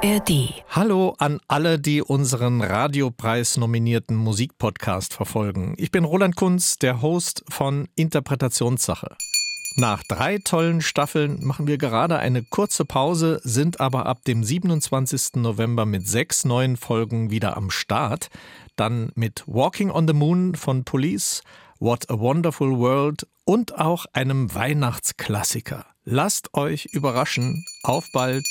ARD. Hallo an alle, die unseren Radiopreis nominierten Musikpodcast verfolgen. Ich bin Roland Kunz, der Host von Interpretationssache. Nach drei tollen Staffeln machen wir gerade eine kurze Pause, sind aber ab dem 27. November mit sechs neuen Folgen wieder am Start. Dann mit Walking on the Moon von Police, What a Wonderful World und auch einem Weihnachtsklassiker. Lasst euch überraschen. Auf bald.